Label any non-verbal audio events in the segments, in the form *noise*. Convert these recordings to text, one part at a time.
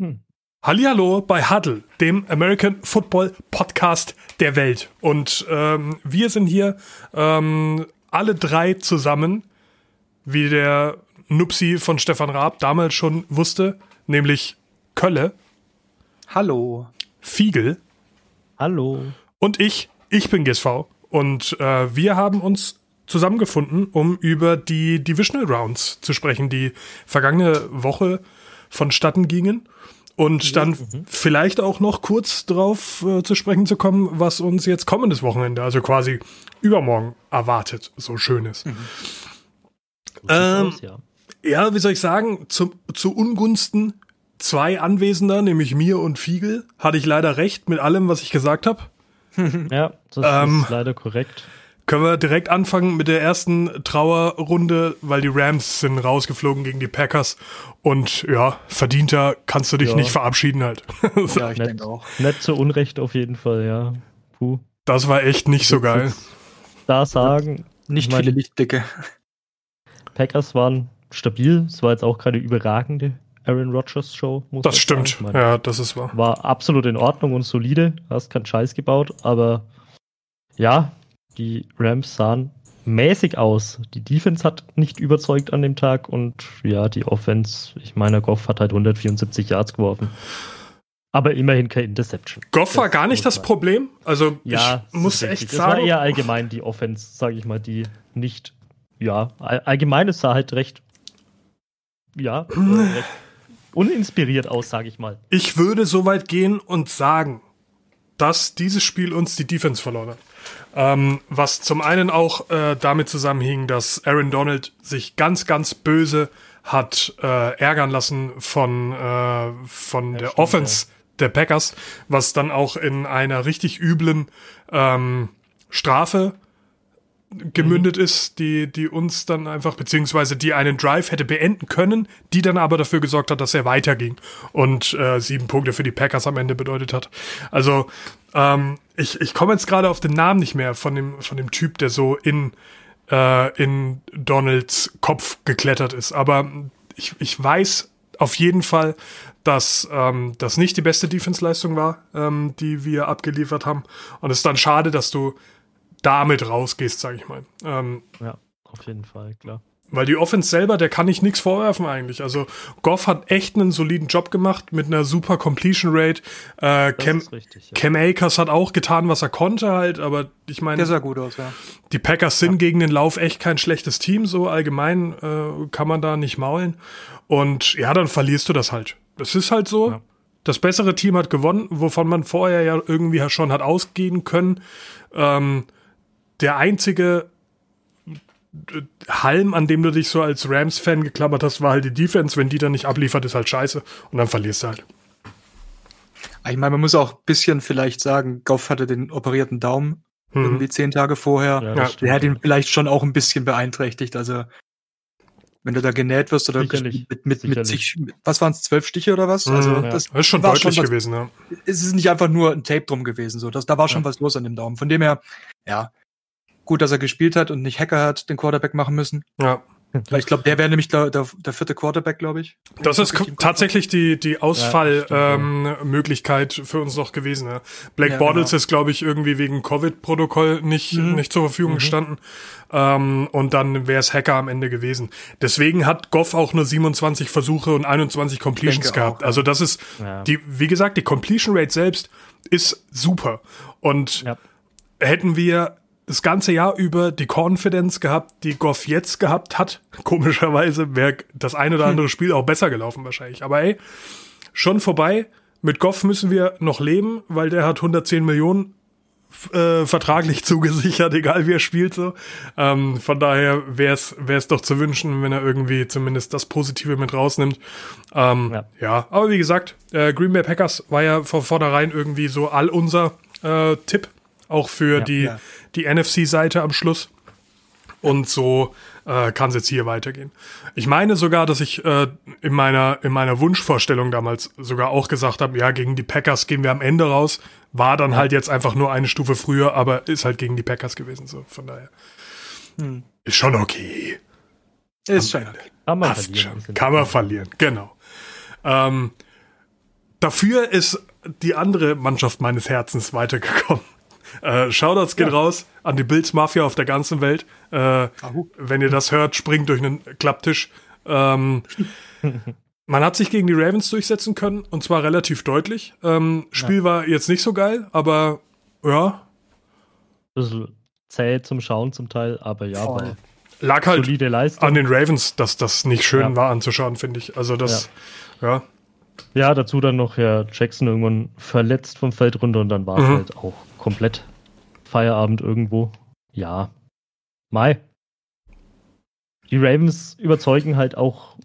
Hm. Hallihallo bei Huddle, dem American Football Podcast der Welt. Und ähm, wir sind hier ähm, alle drei zusammen, wie der Nupsi von Stefan Raab damals schon wusste, nämlich Kölle. Hallo. Fiegel. Hallo. Und ich, ich bin GSV. Und äh, wir haben uns zusammengefunden, um über die Divisional Rounds zu sprechen, die vergangene Woche vonstatten gingen. Und dann mhm. vielleicht auch noch kurz drauf äh, zu sprechen zu kommen, was uns jetzt kommendes Wochenende, also quasi übermorgen, erwartet, so schönes. Mhm. Ähm, aus, ja. ja. wie soll ich sagen, zu, zu Ungunsten zwei Anwesender, nämlich mir und Fiegel, hatte ich leider recht mit allem, was ich gesagt habe. *laughs* ja, das ähm, ist leider korrekt. Können wir direkt anfangen mit der ersten Trauerrunde, weil die Rams sind rausgeflogen gegen die Packers und ja, verdienter kannst du dich ja. nicht verabschieden halt. *laughs* ja, ich nett, denke auch. Nett zu Unrecht auf jeden Fall, ja. Puh. Das war echt nicht so geil. Da sagen. Nicht viele Lichtblicke. Packers waren stabil. Es war jetzt auch keine überragende Aaron Rodgers Show. Muss das stimmt. Meine, ja, das ist wahr. War absolut in Ordnung und solide. Hast keinen Scheiß gebaut, aber ja, die Rams sahen mäßig aus. Die Defense hat nicht überzeugt an dem Tag und ja, die Offense, ich meine, Goff hat halt 174 Yards geworfen. Aber immerhin kein Interception. Goff war gar nicht das sein. Problem. Also ja, ich muss echt richtig. sagen. Es war eher allgemein die Offense, sage ich mal, die nicht, ja, allgemein es sah halt recht, ja, äh, recht uninspiriert aus, sage ich mal. Ich würde so weit gehen und sagen, dass dieses Spiel uns die Defense verloren hat. Ähm, was zum einen auch äh, damit zusammenhing, dass Aaron Donald sich ganz, ganz böse hat äh, ärgern lassen von, äh, von ja, der stimmt, Offense ja. der Packers, was dann auch in einer richtig üblen ähm, Strafe gemündet mhm. ist, die, die uns dann einfach, beziehungsweise die einen Drive hätte beenden können, die dann aber dafür gesorgt hat, dass er weiterging und äh, sieben Punkte für die Packers am Ende bedeutet hat. Also ähm, ich, ich komme jetzt gerade auf den Namen nicht mehr von dem, von dem Typ, der so in, äh, in Donalds Kopf geklettert ist, aber ich, ich weiß auf jeden Fall, dass ähm, das nicht die beste Defense-Leistung war, ähm, die wir abgeliefert haben. Und es ist dann schade, dass du damit rausgehst, sag ich mal. Ähm, ja, auf jeden Fall, klar. Weil die Offense selber, der kann ich nichts vorwerfen eigentlich. Also Goff hat echt einen soliden Job gemacht mit einer super Completion Rate. Äh, Cam, richtig, ja. Cam Akers hat auch getan, was er konnte halt, aber ich meine. Der sah gut aus, ja. Die Packers sind ja. gegen den Lauf echt kein schlechtes Team, so allgemein äh, kann man da nicht maulen. Und ja, dann verlierst du das halt. Das ist halt so. Ja. Das bessere Team hat gewonnen, wovon man vorher ja irgendwie schon hat ausgehen können. Ähm, der einzige Halm, an dem du dich so als Rams-Fan geklammert hast, war halt die Defense. Wenn die dann nicht abliefert, ist halt scheiße. Und dann verlierst du halt. Ich meine, man muss auch ein bisschen vielleicht sagen, Goff hatte den operierten Daumen mhm. irgendwie zehn Tage vorher. Ja, der hat ihn vielleicht schon auch ein bisschen beeinträchtigt. Also wenn du da genäht wirst oder sicherlich, mit, mit, mit sich, was waren es, zwölf Stiche oder was? Mhm, also ja. das, das, ist schon deutlich schon was, gewesen, ja. Es ist nicht einfach nur ein Tape drum gewesen, so. Das, da war schon ja. was los an dem Daumen. Von dem her, ja, gut, dass er gespielt hat und nicht Hacker hat den Quarterback machen müssen. Ja. Weil ich glaube, der wäre nämlich der, der, der, vierte Quarterback, glaube ich. Das ist tatsächlich die, die Ausfallmöglichkeit ja, ähm, für uns noch gewesen. Ja. Blake ja, Bortles genau. ist, glaube ich, irgendwie wegen Covid-Protokoll nicht, mhm. nicht zur Verfügung mhm. gestanden. Ähm, und dann wäre es Hacker am Ende gewesen. Deswegen hat Goff auch nur 27 Versuche und 21 Completions gehabt. Auch, also das ist, die, wie gesagt, die Completion Rate selbst ist super. Und hätten wir das ganze Jahr über die Confidence gehabt, die Goff jetzt gehabt hat. Komischerweise wäre das ein oder andere hm. Spiel auch besser gelaufen wahrscheinlich. Aber ey, schon vorbei. Mit Goff müssen wir noch leben, weil der hat 110 Millionen äh, vertraglich *laughs* zugesichert, egal wie er spielt so. Ähm, von daher wäre es doch zu wünschen, wenn er irgendwie zumindest das Positive mit rausnimmt. Ähm, ja. ja. aber wie gesagt, äh, Green Bay Packers war ja von vornherein irgendwie so all unser äh, Tipp auch für ja, die, ja. die NFC-Seite am Schluss. Und so äh, kann es jetzt hier weitergehen. Ich meine sogar, dass ich äh, in meiner in meiner Wunschvorstellung damals sogar auch gesagt habe, ja, gegen die Packers gehen wir am Ende raus. War dann ja. halt jetzt einfach nur eine Stufe früher, aber ist halt gegen die Packers gewesen. So, von daher. Hm. Ist schon okay. Ist schon okay. Kann man verlieren. Schon. Kann man verlieren, genau. Ähm, dafür ist die andere Mannschaft meines Herzens weitergekommen. Äh, Shoutouts geht ja. raus an die Bills Mafia auf der ganzen Welt. Äh, wenn ihr das hört, springt durch einen Klapptisch. Ähm, *laughs* man hat sich gegen die Ravens durchsetzen können und zwar relativ deutlich. Ähm, Spiel ja. war jetzt nicht so geil, aber ja. Bisschen zäh zum Schauen zum Teil, aber ja, Voll. lag halt an den Ravens, dass das nicht schön ja. war anzuschauen, finde ich. Also das, ja. Ja, dazu dann noch Herr Jackson irgendwann verletzt vom Feld runter und dann war es mhm. halt auch komplett Feierabend irgendwo. Ja. Mai. Die Ravens überzeugen halt auch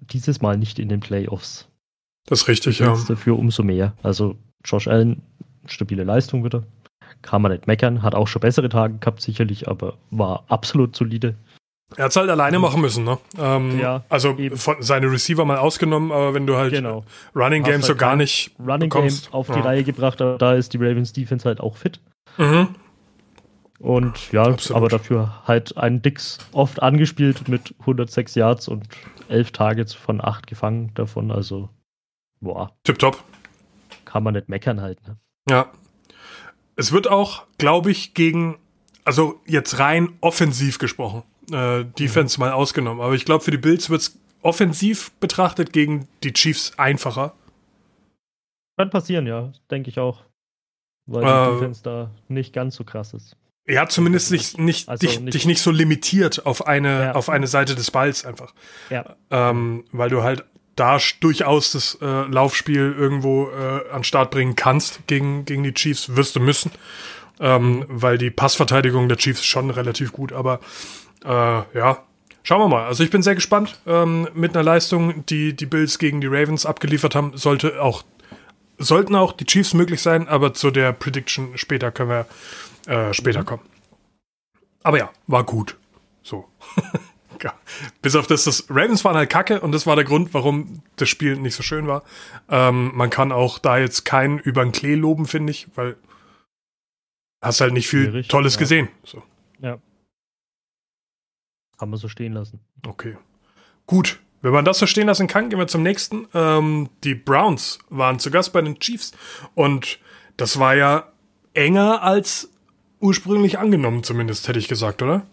dieses Mal nicht in den Playoffs. Das ist richtig, ja. Dafür umso mehr. Also Josh Allen, stabile Leistung wieder. Kann man nicht meckern. Hat auch schon bessere Tage gehabt, sicherlich, aber war absolut solide. Er hat es halt alleine machen müssen, ne? Ähm, ja, also von seine Receiver mal ausgenommen, aber wenn du halt genau. Running Game halt so gar nicht Running bekommst, Game auf die Reihe gebracht, aber da ist die Ravens Defense halt auch fit. Mhm. Und ja, Absolut. aber dafür halt einen Dix oft angespielt mit 106 Yards und 11 Targets von 8 gefangen davon. Also, boah. Tipptopp. Kann man nicht meckern halt, ne? Ja. Es wird auch, glaube ich, gegen, also jetzt rein offensiv gesprochen, äh, Defense mhm. mal ausgenommen. Aber ich glaube, für die Bills wird es offensiv betrachtet gegen die Chiefs einfacher. Kann passieren, ja, denke ich auch. Weil die äh, Defense da nicht ganz so krass ist. Ja, zumindest nicht, nicht, also dich, nicht, dich nicht so limitiert auf eine, ja. auf eine Seite des Balls einfach. Ja. Ähm, weil du halt da durchaus das äh, Laufspiel irgendwo äh, an Start bringen kannst gegen, gegen die Chiefs, wirst du müssen. Ähm, weil die Passverteidigung der Chiefs schon relativ gut, aber ja, schauen wir mal. Also ich bin sehr gespannt. Ähm, mit einer Leistung, die die Bills gegen die Ravens abgeliefert haben, sollte auch sollten auch die Chiefs möglich sein, aber zu der Prediction später können wir äh, später mhm. kommen. Aber ja, war gut. So. *laughs* Bis auf das, das Ravens waren halt kacke und das war der Grund, warum das Spiel nicht so schön war. Ähm, man kann auch da jetzt keinen über den Klee loben, finde ich, weil hast halt nicht viel Schwierig, Tolles ja. gesehen. So. Ja. Haben wir so stehen lassen. Okay. Gut. Wenn man das so stehen lassen kann, gehen wir zum nächsten. Ähm, die Browns waren zu Gast bei den Chiefs und das war ja enger als ursprünglich angenommen, zumindest, hätte ich gesagt, oder?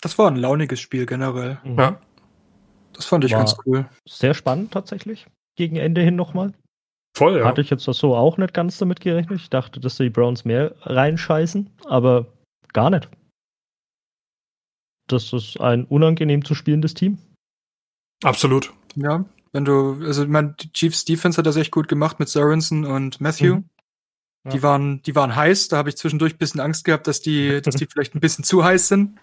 Das war ein launiges Spiel generell. Mhm. Ja. Das fand ich war ganz cool. Sehr spannend tatsächlich. Gegen Ende hin nochmal. Voll, ja. Hatte ich jetzt so auch nicht ganz damit gerechnet. Ich dachte, dass die Browns mehr reinscheißen, aber gar nicht. Das ist ein unangenehm zu spielendes Team. Absolut. Ja, wenn du, also ich meine, die Chiefs Defense hat das echt gut gemacht mit Sorensen und Matthew. Mhm. Ja. Die waren, die waren heiß. Da habe ich zwischendurch ein bisschen Angst gehabt, dass die, *laughs* dass die vielleicht ein bisschen zu heiß sind.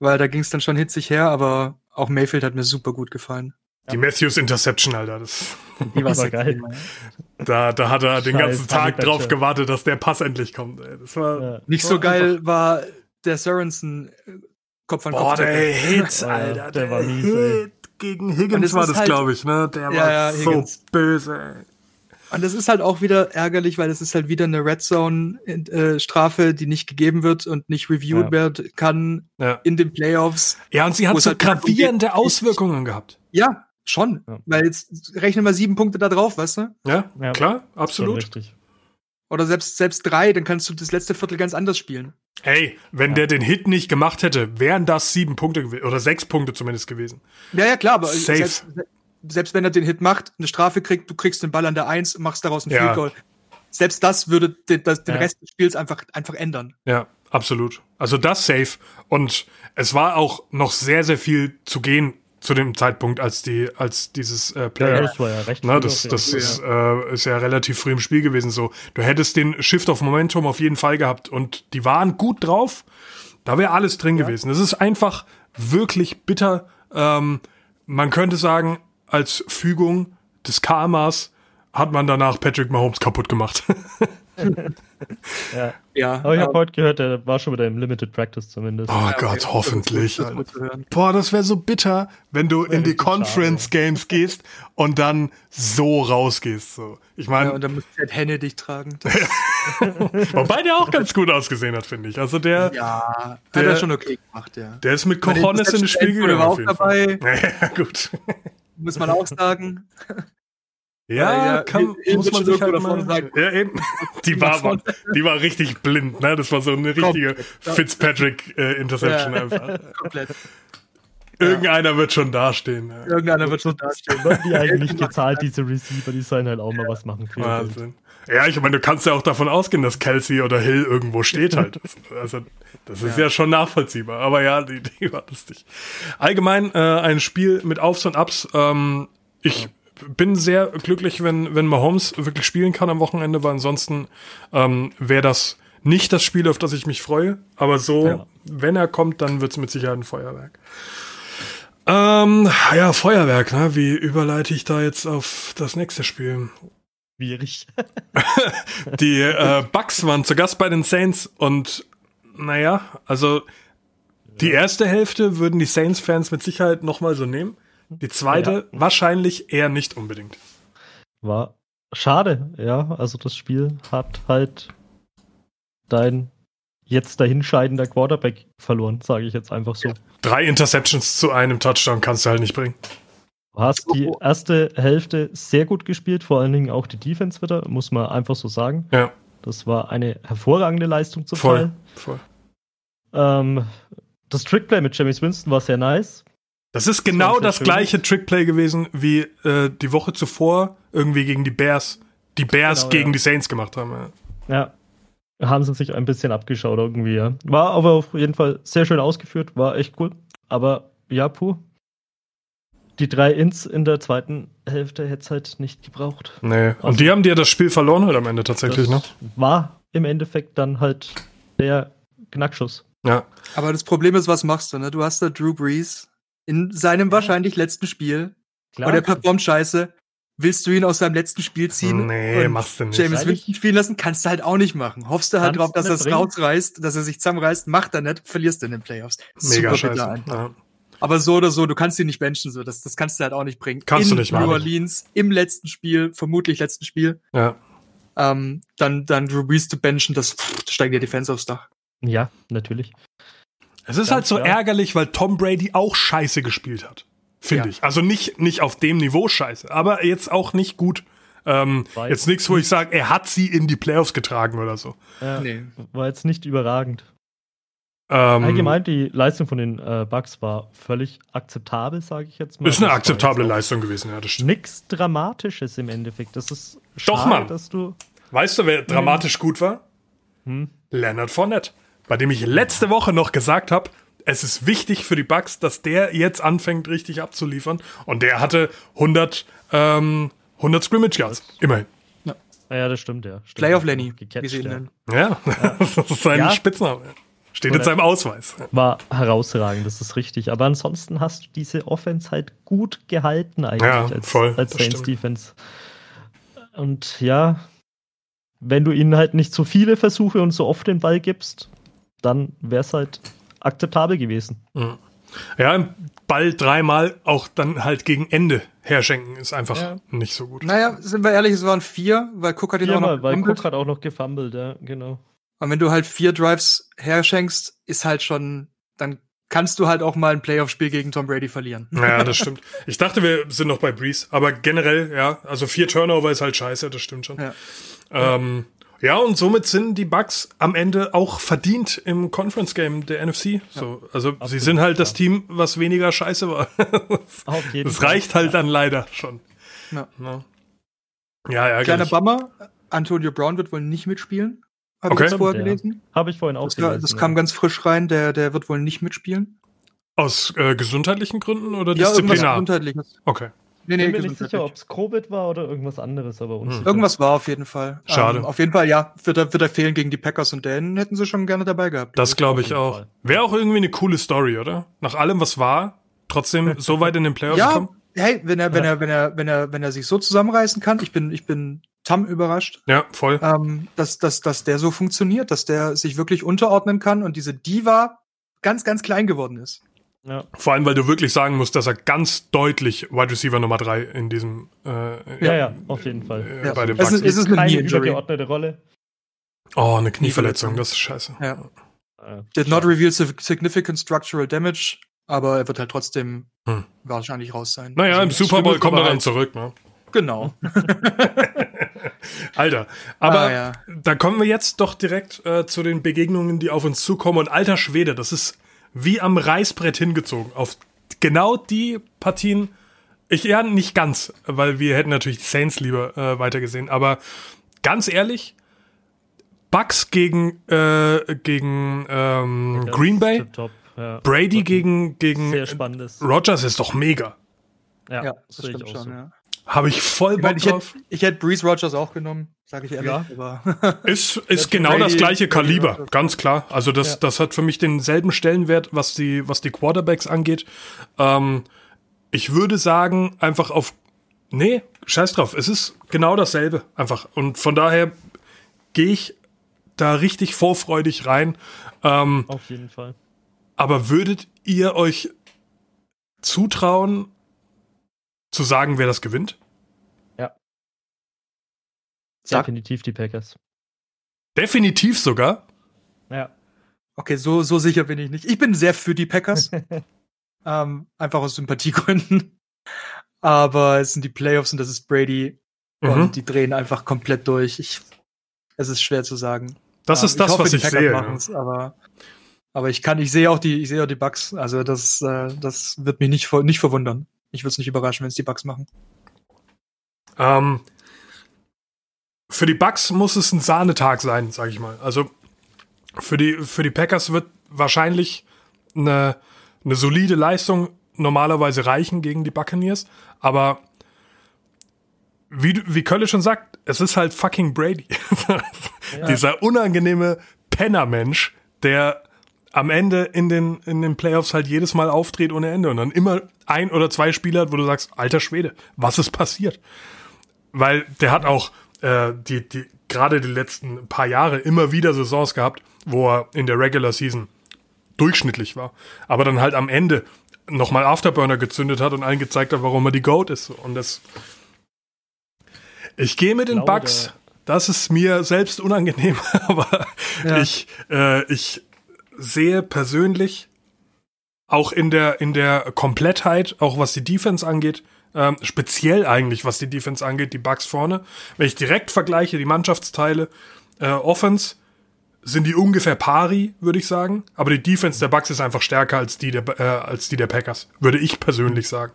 Weil da ging es dann schon hitzig her, aber auch Mayfield hat mir super gut gefallen. Die Matthews Interception, Alter. Das *laughs* die war *laughs* so geil. Da, da hat er den ganzen Tag drauf gewartet, dass der Pass endlich kommt. Ey. Das war ja. Nicht so geil war der Sorensen Kopf an Kopf. Boah, der Hit, *laughs* Alter. Der, der war mies, Hit gegen Higgins war das, halt, glaube ich, ne? Der ja, war ja, so böse, ey. Und das ist halt auch wieder ärgerlich, weil es ist halt wieder eine Red Zone äh, Strafe, die nicht gegeben wird und nicht reviewed ja. werden kann ja. in den Playoffs. Ja, und sie hat so halt gravierende Auswirkungen gehabt. Ja, schon. Ja. Weil jetzt rechnen wir sieben Punkte da drauf, weißt du? Ja, klar, absolut. Oder selbst, selbst drei, dann kannst du das letzte Viertel ganz anders spielen. Hey, wenn der den Hit nicht gemacht hätte, wären das sieben Punkte gewesen. Oder sechs Punkte zumindest gewesen. Ja, ja, klar, aber Safe. Selbst, selbst wenn er den Hit macht, eine Strafe kriegt, du kriegst den Ball an der Eins, machst daraus einen ja. Field Goal. Selbst das würde den, das, den ja. Rest des Spiels einfach, einfach ändern. Ja, absolut. Also das safe. Und es war auch noch sehr, sehr viel zu gehen zu dem Zeitpunkt, als die, als dieses äh, Play. Ja, das war ja recht. Na, das das ist, äh, ist ja relativ früh im Spiel gewesen. So, du hättest den Shift of Momentum auf jeden Fall gehabt und die waren gut drauf. Da wäre alles drin ja. gewesen. Das ist einfach wirklich bitter. Ähm, man könnte sagen, als Fügung des Karmas hat man danach Patrick Mahomes kaputt gemacht. *laughs* *laughs* ja. ja. Aber ich habe heute gehört, der war schon wieder im Limited Practice zumindest. Oh ja, Gott, okay. hoffentlich. Das Boah, das wäre so bitter, wenn du in die Conference schade. Games gehst und dann so rausgehst. So. Ich meine. Ja, und dann muss halt Henne dich tragen. *laughs* Wobei der auch ganz gut ausgesehen hat, finde ich. Also der. Ja, der, hat er schon okay gemacht, ja. Der ist mit Cojones in das Spiel gegangen. Auch dabei. *laughs* Ja, gut muss man auch sagen. Ja, ja kann, muss man sich halt mal sagen. Ja, eben. *laughs* Die war, die war richtig blind, ne? Das war so eine richtige Fitzpatrick-Interception äh, einfach. *laughs* Komplett. Irgendeiner wird schon dastehen. Ja. Irgendeiner wird schon dastehen. Die eigentlich gezahlt, diese Receiver, die sollen halt auch mal was machen. Für Wahnsinn. Ja, ich meine, du kannst ja auch davon ausgehen, dass Kelsey oder Hill irgendwo steht halt. *laughs* Also, das ist ja, ja schon nachvollziehbar. Aber ja, die Idee war lustig. Allgemein äh, ein Spiel mit Aufs und Ups. Ähm, ich ja. Bin sehr glücklich, wenn, wenn Mahomes wirklich spielen kann am Wochenende, weil ansonsten ähm, wäre das nicht das Spiel, auf das ich mich freue. Aber so, ja. wenn er kommt, dann wird's mit Sicherheit ein Feuerwerk. Ähm, ja, Feuerwerk, ne? Wie überleite ich da jetzt auf das nächste Spiel? Schwierig. *laughs* die äh, Bucks waren zu Gast bei den Saints und naja, also die erste Hälfte würden die Saints-Fans mit Sicherheit nochmal so nehmen. Die zweite ja. wahrscheinlich eher nicht unbedingt. War schade, ja. Also das Spiel hat halt dein jetzt dahinscheidender Quarterback verloren, sage ich jetzt einfach so. Drei Interceptions zu einem Touchdown kannst du halt nicht bringen. Du hast die erste Hälfte sehr gut gespielt, vor allen Dingen auch die Defense wieder, muss man einfach so sagen. Ja. Das war eine hervorragende Leistung zu Voll, voll. Ähm, das Trickplay mit James Winston war sehr nice. Das ist genau das, das gleiche Trickplay gewesen, wie äh, die Woche zuvor irgendwie gegen die Bears, die Bears genau, gegen ja. die Saints gemacht haben. Ja. ja. Haben sie sich ein bisschen abgeschaut irgendwie, ja. War aber auf jeden Fall sehr schön ausgeführt, war echt cool. Aber ja, puh, die drei Ins in der zweiten Hälfte hätte es halt nicht gebraucht. Nee. Und also, die haben dir das Spiel verloren halt am Ende tatsächlich, ne? War im Endeffekt dann halt der Knackschuss. Ja. Aber das Problem ist, was machst du, ne? Du hast da Drew Brees in seinem wahrscheinlich letzten Spiel. Klar. Und er performt scheiße. Willst du ihn aus seinem letzten Spiel ziehen? Nee, machst du nicht. James Winston spielen lassen? Kannst du halt auch nicht machen. Hoffst du halt drauf, dass er es rausreißt, dass er sich zusammenreißt, macht er nicht, verlierst du in den Playoffs. Mega Super scheiße. Ja. Aber so oder so, du kannst ihn nicht benchen, so. Das, das kannst du halt auch nicht bringen. Kannst in du nicht machen. New Orleans, im letzten Spiel, vermutlich letzten Spiel. Ja. Ähm, dann, dann Drew Brees zu benchen, das, pff, das steigt dir Defense aufs Dach. Ja, natürlich. Es ist Ganz halt so klar. ärgerlich, weil Tom Brady auch scheiße gespielt hat. Finde ja. ich. Also nicht, nicht auf dem Niveau scheiße, aber jetzt auch nicht gut. Ähm, jetzt nichts, wo ich sage, er hat sie in die Playoffs getragen oder so. Ja, nee. War jetzt nicht überragend. Ähm, Allgemein, die Leistung von den äh, Bugs war völlig akzeptabel, sage ich jetzt mal. Ist eine akzeptable Leistung gewesen, ja, das stimmt. Nichts Dramatisches im Endeffekt. Das ist schade, Doch, Mann. dass du. Weißt du, wer dramatisch hm. gut war? Hm? Leonard Fournette. Bei dem ich letzte Woche noch gesagt habe, es ist wichtig für die Bugs, dass der jetzt anfängt, richtig abzuliefern. Und der hatte 100, ähm, 100 Scrimmage Yards. Immerhin. Ja. ja, das stimmt, ja. Stimmt. Playoff Lenny, wie sie ihn nennen. Ja, ja. *laughs* das ist sein ja. Spitzname. Steht in seinem Ausweis. War herausragend, das ist richtig. Aber ansonsten hast du diese Offense halt gut gehalten eigentlich ja, als, voll, als Saints Defense. Und ja, wenn du ihnen halt nicht so viele Versuche und so oft den Ball gibst, dann wäre es halt akzeptabel gewesen. Mhm. Ja, Ball dreimal auch dann halt gegen Ende herschenken ist einfach ja. nicht so gut. Naja, sind wir ehrlich, es waren vier, weil Cook hat ihn auch noch weil Cook hat auch noch gefummelt, ja, genau. Und wenn du halt vier Drives herschenkst, ist halt schon, dann kannst du halt auch mal ein Playoff-Spiel gegen Tom Brady verlieren. Ja, *laughs* das stimmt. Ich dachte, wir sind noch bei Breeze, aber generell, ja, also vier Turnover ist halt scheiße, das stimmt schon. Ja, ähm, ja und somit sind die Bucks am Ende auch verdient im Conference-Game der NFC. So, also Absolut, sie sind halt das Team, was weniger scheiße war. *laughs* das reicht halt dann leider schon. Ja, ja, ja Kleiner Bummer, Antonio Brown wird wohl nicht mitspielen. Habe okay. ich jetzt vorher gelesen? Habe ich vorhin auch das, gelesen. Das kam ja. ganz frisch rein, der, der wird wohl nicht mitspielen. Aus äh, gesundheitlichen Gründen oder ja, disziplinar? Ja, gesundheitliches. Okay. Nee, nee, ich bin mir nicht sicher, ob es Covid war oder irgendwas anderes, aber uns. Hm. Irgendwas war auf jeden Fall. Schade. Ähm, auf jeden Fall, ja, wird er, wird er fehlen gegen die Packers und den hätten sie schon gerne dabei gehabt. Das glaube ich auch. Wäre auch irgendwie eine coole Story, oder? Nach allem, was war, trotzdem *laughs* so weit in den Playoffs ja, kommen? Hey, wenn er, wenn er, wenn er, wenn er, wenn er sich so zusammenreißen kann, ich bin, ich bin Tam überrascht. Ja, voll. Ähm, dass, dass, dass der so funktioniert, dass der sich wirklich unterordnen kann und diese Diva ganz, ganz klein geworden ist. Ja. Vor allem, weil du wirklich sagen musst, dass er ganz deutlich Wide Receiver Nummer 3 in diesem äh, ja, ja, auf jeden Fall. Äh, ja. Bei dem es, ist, es ist eine Keine übergeordnete Rolle. Oh, eine Knieverletzung, das ist scheiße. Ja. Did not reveal significant structural damage, aber er wird halt trotzdem hm. wahrscheinlich raus sein. Naja, also, im Super Bowl kommt er dann zurück, ne? Genau. *laughs* Alter, aber ah, ja. da kommen wir jetzt doch direkt äh, zu den Begegnungen, die auf uns zukommen. Und alter Schwede, das ist wie am Reißbrett hingezogen. Auf genau die Partien, ich ja nicht ganz, weil wir hätten natürlich die Saints lieber äh, weitergesehen, aber ganz ehrlich, Bucks gegen, äh, gegen ähm, Green Bay, top, ja. Brady gegen, gegen Rogers ist doch mega. Ja, ja das, das stimmt schon, so. ja. Habe ich voll Bock ich mein, drauf. Ich hätte, hätt Breeze Rogers auch genommen, sage ich ehrlich. Ja. *laughs* ist ist genau Brady, das gleiche Kaliber, ganz klar. Also das, ja. das hat für mich denselben Stellenwert, was die, was die Quarterbacks angeht. Ähm, ich würde sagen, einfach auf. Nee, scheiß drauf. Es ist genau dasselbe. Einfach. Und von daher gehe ich da richtig vorfreudig rein. Ähm, auf jeden Fall. Aber würdet ihr euch zutrauen, zu sagen, wer das gewinnt? Ja. Sag. Definitiv die Packers. Definitiv sogar? Ja. Okay, so, so sicher bin ich nicht. Ich bin sehr für die Packers. *laughs* ähm, einfach aus Sympathiegründen. Aber es sind die Playoffs und das ist Brady. Mhm. Und die drehen einfach komplett durch. Ich, es ist schwer zu sagen. Das ähm, ist das, hoffe, was ich sehe. Aber, aber ich kann, ich sehe auch die, ich sehe auch die Bugs. Also das, äh, das wird mich nicht, nicht verwundern. Ich würde es nicht überraschen, wenn es die Bugs machen. Ähm, für die Bugs muss es ein Sahnetag sein, sage ich mal. Also für die, für die Packers wird wahrscheinlich eine, eine solide Leistung normalerweise reichen gegen die Buccaneers, aber wie, wie Kölle schon sagt, es ist halt fucking Brady. *laughs* ja. Dieser unangenehme Pennermensch, der am Ende in den, in den Playoffs halt jedes Mal aufdreht ohne Ende und dann immer ein oder zwei Spieler hat, wo du sagst, alter Schwede, was ist passiert? Weil der hat auch äh, die, die, gerade die letzten paar Jahre immer wieder Saisons gehabt, wo er in der Regular Season durchschnittlich war. Aber dann halt am Ende nochmal Afterburner gezündet hat und allen gezeigt hat, warum er die Goat ist. Und das. Ich gehe mit den Bugs. Das ist mir selbst unangenehm, *laughs* aber ja. ich, äh, ich sehe persönlich auch in der, in der Komplettheit, auch was die Defense angeht, ähm, speziell eigentlich, was die Defense angeht, die Bugs vorne. Wenn ich direkt vergleiche, die Mannschaftsteile, äh, Offense, sind die ungefähr pari, würde ich sagen. Aber die Defense der Bugs ist einfach stärker als die der, äh, als die der Packers, würde ich persönlich sagen.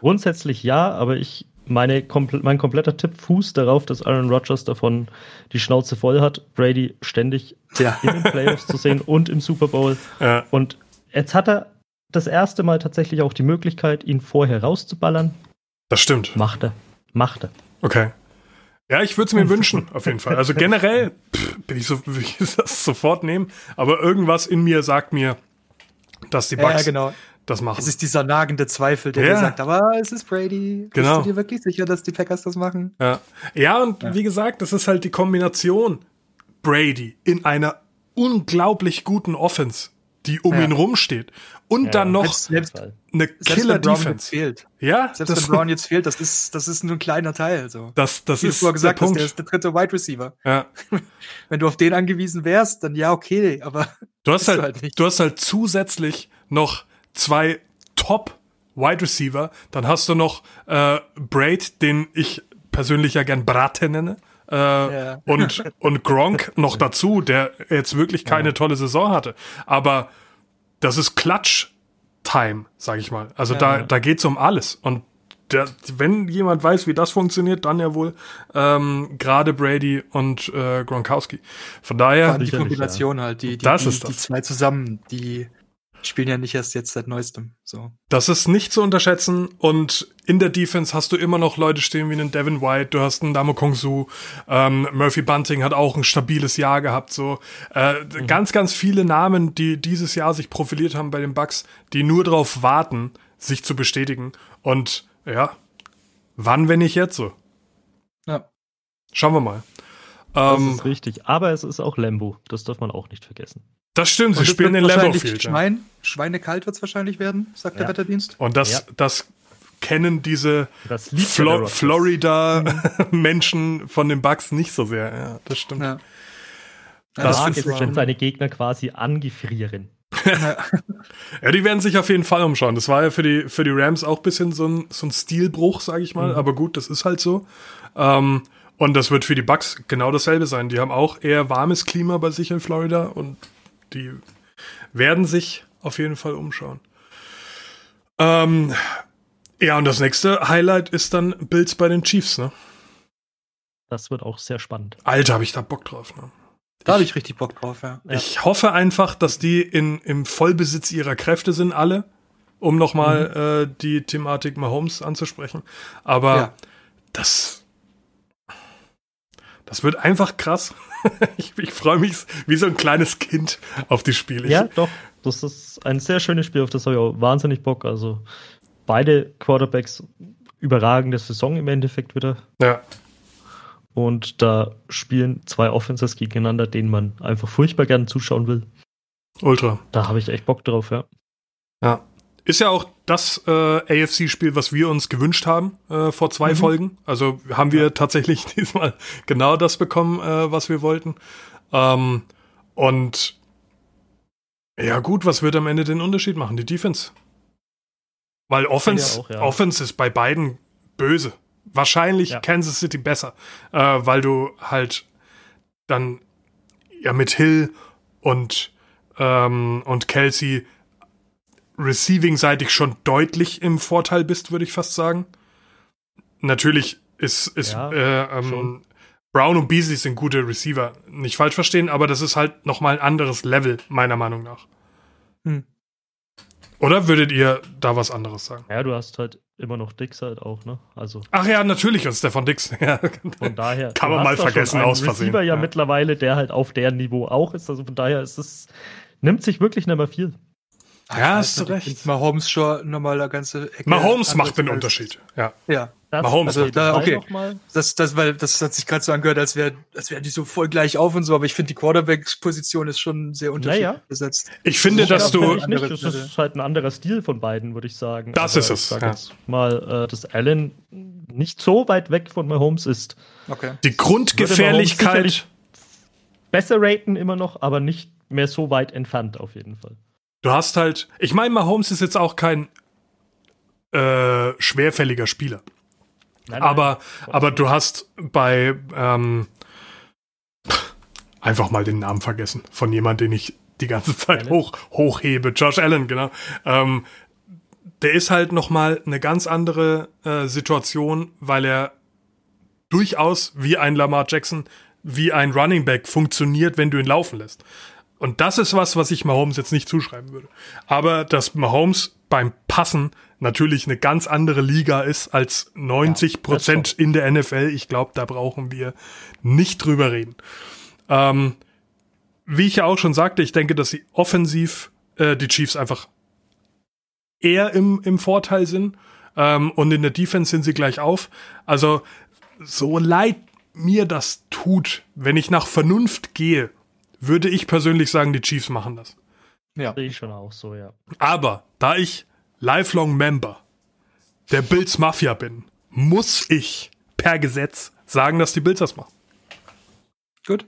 Grundsätzlich ja, aber ich meine, komple mein kompletter Tipp fußt darauf, dass Aaron Rodgers davon die Schnauze voll hat, Brady ständig ja. in den Playoffs zu sehen und im Super Bowl. Ja. Und jetzt hat er das erste Mal tatsächlich auch die Möglichkeit, ihn vorher rauszuballern. Das stimmt. Macht er. Macht er. Okay. Ja, ich würde es mir wünschen, auf jeden Fall. Also *laughs* generell pff, bin ich so, *laughs* will ich das sofort nehmen, aber irgendwas in mir sagt mir, dass die Bugs ja, genau das machen. Es ist dieser nagende Zweifel, der ja. sagt, aber es ist Brady. Genau. Bist du dir wirklich sicher, dass die Packers das machen? Ja, ja und ja. wie gesagt, das ist halt die Kombination Brady in einer unglaublich guten Offense, die um ja. ihn rumsteht. Und ja. dann noch selbst, eine Killer-Defense. fehlt. Ja, selbst wenn Brown jetzt fehlt, das ist, das ist nur ein kleiner Teil. So. Das, das Wie ist du gesagt der hast, der ist der dritte Wide Receiver. Ja. *laughs* wenn du auf den angewiesen wärst, dann ja, okay, aber du hast halt, du, halt du hast halt zusätzlich noch zwei Top Wide Receiver, dann hast du noch äh, Braid, den ich persönlich ja gern Brate nenne. Äh, yeah. und, und Gronk noch dazu, der jetzt wirklich keine ja. tolle Saison hatte. Aber das ist Klatsch-Time, sag ich mal. Also ja, da, ja. da geht's um alles. Und der, wenn jemand weiß, wie das funktioniert, dann ja wohl ähm, gerade Brady und äh, Gronkowski. Von daher. Die Kombination halt, die, die, das die, ist das. die zwei zusammen, die spielen ja nicht erst jetzt seit neuestem. So. Das ist nicht zu unterschätzen und in der Defense hast du immer noch Leute stehen wie einen Devin White, du hast einen Damo Kong Su, ähm, Murphy Bunting hat auch ein stabiles Jahr gehabt, so äh, mhm. ganz, ganz viele Namen, die dieses Jahr sich profiliert haben bei den Bucks, die nur darauf warten, sich zu bestätigen und ja, wann, wenn nicht jetzt so? Ja. Schauen wir mal. Das ähm, ist richtig, aber es ist auch Lambo, das darf man auch nicht vergessen. Das stimmt, sie spielen den Lambo Field. Schwein, ja. Schweinekalt wird es wahrscheinlich werden, sagt ja. der Wetterdienst. Und das, ja. das kennen diese Flo Florida-Menschen *laughs* von den Bugs nicht so sehr. Ja, das stimmt. Ja. Das mag jetzt, wenn seine Gegner quasi angefrieren. *laughs* ja, die werden sich auf jeden Fall umschauen. Das war ja für die, für die Rams auch ein bisschen so ein, so ein Stilbruch, sage ich mal. Mhm. Aber gut, das ist halt so. Ähm, und das wird für die Bucks genau dasselbe sein. Die haben auch eher warmes Klima bei sich in Florida und die werden sich auf jeden Fall umschauen. Ähm, ja, und das nächste Highlight ist dann Bills bei den Chiefs, ne? Das wird auch sehr spannend. Alter, habe ich da Bock drauf, ne? Da habe ich richtig Bock drauf, ja. Ich hoffe einfach, dass die in, im Vollbesitz ihrer Kräfte sind, alle, um nochmal mhm. äh, die Thematik Mahomes anzusprechen. Aber ja. das, das wird einfach krass. *laughs* ich, ich freue mich wie so ein kleines Kind auf die Spiele. Ja, doch. Das ist ein sehr schönes Spiel, auf das habe ich auch wahnsinnig Bock. Also beide Quarterbacks überragende Saison im Endeffekt wieder. Ja. Und da spielen zwei Offenses gegeneinander, denen man einfach furchtbar gerne zuschauen will. Ultra. Da habe ich echt Bock drauf, ja. Ja. Ist ja auch das äh, AFC-Spiel, was wir uns gewünscht haben äh, vor zwei mhm. Folgen. Also haben wir ja. tatsächlich *laughs* diesmal genau das bekommen, äh, was wir wollten. Ähm, und ja, gut, was wird am Ende den Unterschied machen? Die Defense. Weil Offense, ja auch, ja. Offense ist bei beiden böse. Wahrscheinlich. Kansas City besser, äh, weil du halt dann ja mit Hill und, ähm, und Kelsey receiving-seitig schon deutlich im Vorteil bist, würde ich fast sagen. Natürlich ist, ist ja, äh, ähm, Brown und Beasley sind gute Receiver. Nicht falsch verstehen, aber das ist halt nochmal ein anderes Level, meiner Meinung nach. Hm. Oder würdet ihr da was anderes sagen? Ja, du hast halt immer noch Dix halt auch, ne? Also. Ach ja, natürlich ist Stefan Dix. *laughs* Ja. Von daher. Kann man mal vergessen aus Versehen. Receiver ja, ja mittlerweile, der halt auf deren Niveau auch ist. Also von daher ist es, nimmt sich wirklich nicht mehr viel. Ja, hast du recht. Mahomes schon nochmal eine ganze Ecke. Mahomes macht den Unterschied. Ja. Ja. Das, Mahomes. Also, da, okay. Das, das, weil, das hat sich gerade so angehört, als wäre, als wären die so voll gleich auf und so, aber ich finde, die Quarterback-Position ist schon sehr unterschiedlich naja. besetzt. Ich finde, dass du. Nicht. Das ist halt ein anderer Stil von beiden, würde ich sagen. Das aber ist es. Ich ja. jetzt mal, äh, dass Allen nicht so weit weg von Mahomes ist. Okay. Die Grundgefährlichkeit. Besser raten immer noch, aber nicht mehr so weit entfernt auf jeden Fall. Du hast halt, ich meine, Mahomes ist jetzt auch kein äh, schwerfälliger Spieler. Nein, nein, aber, aber du hast bei ähm, einfach mal den Namen vergessen von jemand, den ich die ganze *laughs* Zeit hoch, hochhebe. Josh Allen, genau. Ähm, der ist halt noch mal eine ganz andere äh, Situation, weil er durchaus wie ein Lamar Jackson, wie ein Running Back funktioniert, wenn du ihn laufen lässt. Und das ist was, was ich Mahomes jetzt nicht zuschreiben würde. Aber dass Mahomes beim Passen natürlich eine ganz andere Liga ist als 90 Prozent ja, in der NFL. Ich glaube, da brauchen wir nicht drüber reden. Ähm, wie ich ja auch schon sagte, ich denke, dass sie offensiv äh, die Chiefs einfach eher im, im Vorteil sind. Ähm, und in der Defense sind sie gleich auf. Also, so leid mir das tut, wenn ich nach Vernunft gehe würde ich persönlich sagen, die Chiefs machen das. Ja. Sehe ich schon auch so, ja. Aber da ich Lifelong Member der Bills Mafia bin, muss ich per Gesetz sagen, dass die Bills das machen. Gut.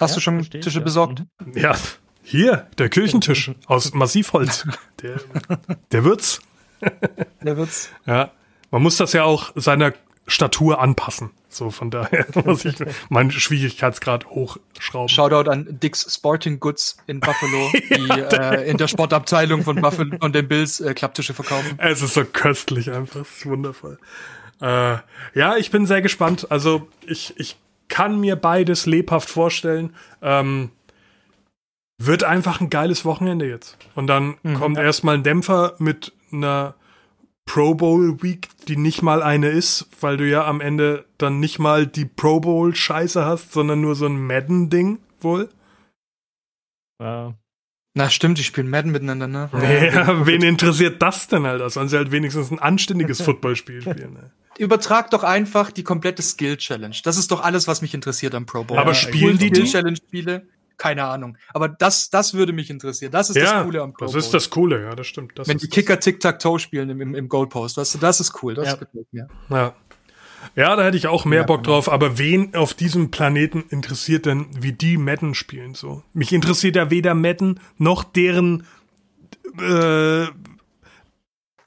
Hast ja, du schon verstehe, Tische ja. besorgt? Ja, hier, der Küchentisch aus Massivholz. *laughs* Der, der wird's. Der wird's. Ja. Man muss das ja auch seiner Statur anpassen. So von daher *laughs* muss ich meinen Schwierigkeitsgrad hochschrauben. Shoutout an Dick's Sporting Goods in Buffalo, *laughs* die ja, äh, in der Sportabteilung von Buffalo und den Bills äh, Klapptische verkaufen. Es ist so köstlich einfach, es ist wundervoll. Äh, ja, ich bin sehr gespannt. Also ich, ich kann mir beides lebhaft vorstellen. Ähm, wird einfach ein geiles Wochenende jetzt. Und dann mhm, kommt ja. erstmal ein Dämpfer mit einer Pro Bowl Week, die nicht mal eine ist, weil du ja am Ende dann nicht mal die Pro Bowl Scheiße hast, sondern nur so ein Madden Ding wohl. Ja. Na stimmt, die spielen Madden miteinander, ne? Ja, wen interessiert das denn, Alter? Sollen sie halt wenigstens ein anständiges *laughs* Footballspiel spielen, ne? Übertrag doch einfach die komplette Skill Challenge. Das ist doch alles, was mich interessiert am Pro Bowl. Aber spielen die Skill Challenge Spiele? Keine Ahnung. Aber das, das würde mich interessieren. Das ist ja, das Coole am Pro Das ist das Coole, ja, das stimmt. Das Wenn die Kicker Tic-Tac-Toe spielen im, im, im Goalpost, weißt du, das ist cool, das ja. gefällt mir. Ja. Ja, da hätte ich auch mehr ja, Bock drauf, aber wen auf diesem Planeten interessiert denn, wie die Madden spielen so? Mich interessiert ja weder Madden noch deren äh,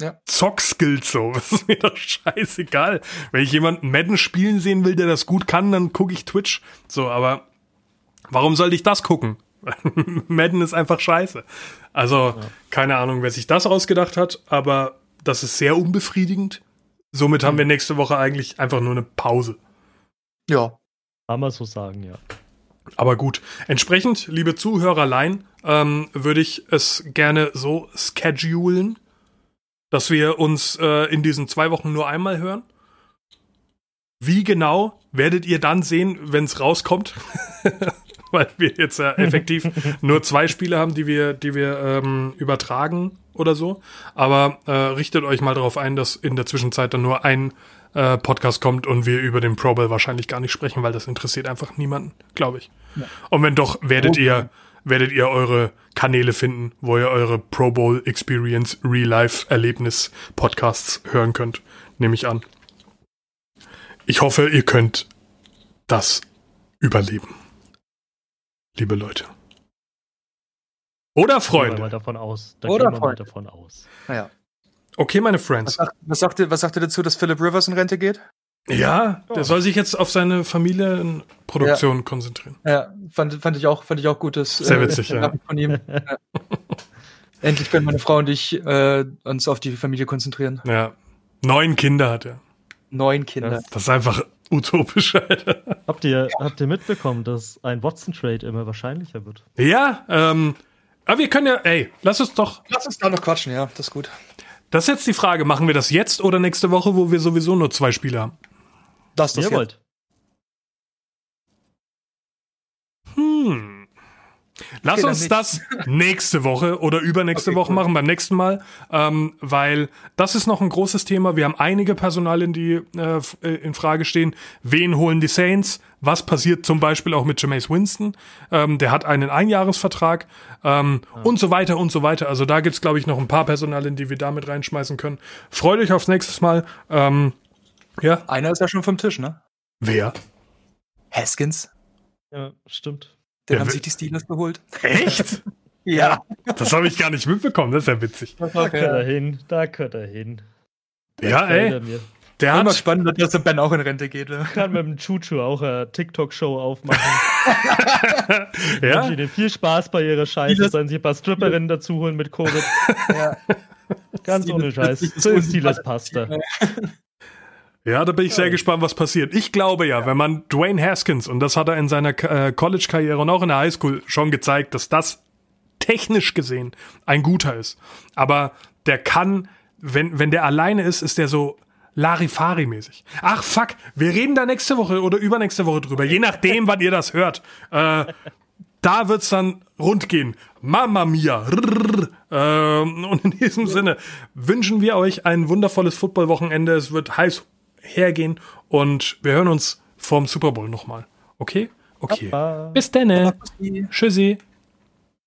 ja. Zock-Skills so. *laughs* Das ist mir doch scheißegal. Wenn ich jemanden Madden spielen sehen will, der das gut kann, dann gucke ich Twitch. So, aber warum sollte ich das gucken? *laughs* Madden ist einfach scheiße. Also, ja. keine Ahnung, wer sich das ausgedacht hat, aber das ist sehr unbefriedigend. Somit haben wir nächste Woche eigentlich einfach nur eine Pause. Ja. Kann man so sagen, ja. Aber gut, entsprechend, liebe Zuhörerlein, ähm, würde ich es gerne so schedulen, dass wir uns äh, in diesen zwei Wochen nur einmal hören. Wie genau werdet ihr dann sehen, wenn es rauskommt? *laughs* *laughs* Weil wir jetzt ja effektiv nur zwei Spiele haben, die wir, die wir ähm, übertragen oder so. Aber äh, richtet euch mal darauf ein, dass in der Zwischenzeit dann nur ein äh, Podcast kommt und wir über den Pro Bowl wahrscheinlich gar nicht sprechen, weil das interessiert einfach niemanden, glaube ich. Ja. Und wenn doch, werdet okay. ihr werdet ihr eure Kanäle finden, wo ihr eure Pro Bowl Experience Real Life Erlebnis Podcasts hören könnt, nehme ich an. Ich hoffe, ihr könnt das überleben. Liebe Leute. Oder Freunde. Da davon aus. Da Oder Freunde. davon aus. Naja. Okay, meine Friends. Was sagt, was, sagt ihr, was sagt ihr dazu, dass Philip Rivers in Rente geht? Ja, der oh. soll sich jetzt auf seine Familienproduktion ja. konzentrieren. Ja, fand, fand, ich auch, fand ich auch gutes. Sehr äh, witzig, ja. Von ihm. ja. *laughs* Endlich können meine Frau und ich äh, uns auf die Familie konzentrieren. Ja. Neun Kinder hat er. Neun Kinder. Das ist einfach utopisch, Alter. Habt ihr, habt ihr mitbekommen, dass ein Watson-Trade immer wahrscheinlicher wird? Ja, ähm, aber wir können ja, ey, lass uns doch. Lass uns da noch quatschen, ja, das ist gut. Das ist jetzt die Frage, machen wir das jetzt oder nächste Woche, wo wir sowieso nur zwei Spiele haben? Das, das ihr wollt. Hm. Lass okay, uns das nächste Woche oder übernächste okay, Woche cool. machen, beim nächsten Mal, ähm, weil das ist noch ein großes Thema. Wir haben einige Personalien, die äh, äh, in Frage stehen. Wen holen die Saints? Was passiert zum Beispiel auch mit Jameis Winston? Ähm, der hat einen Einjahresvertrag ähm, ja. und so weiter und so weiter. Also da gibt's glaube ich, noch ein paar Personalien, die wir damit reinschmeißen können. Freut euch aufs nächste Mal. Ähm, ja. Einer ist ja schon vom Tisch, ne? Wer? Haskins. Ja, stimmt. Den haben sich die Steelers geholt. Echt? *laughs* ja. Das habe ich gar nicht mitbekommen, das ist ja witzig. Da gehört er hin, da gehört er hin. ja, ey. Der hat Immer spannend, dass der Ben auch in Rente geht. Ne? Kann mit dem Chuchu auch eine TikTok-Show aufmachen. *laughs* ja. Ich Ihnen viel Spaß bei ihrer Scheiße, sollen sich ein paar Stripperinnen dazu holen mit Covid. ja. Ganz ohne Scheiß. So ist Steelers Pasta. Ja, da bin ich sehr gespannt, was passiert. Ich glaube ja, wenn man Dwayne Haskins, und das hat er in seiner äh, College-Karriere und auch in der Highschool schon gezeigt, dass das technisch gesehen ein guter ist. Aber der kann, wenn, wenn der alleine ist, ist der so Larifari-mäßig. Ach fuck, wir reden da nächste Woche oder übernächste Woche drüber, je nachdem, wann ihr das hört. Äh, da wird's dann rund gehen. Mamma mia. Ähm, und in diesem Sinne wünschen wir euch ein wundervolles Footballwochenende. Es wird heiß hergehen und wir hören uns vorm Super Bowl nochmal. Okay? Okay. Papa. Bis dann. Tschüssi.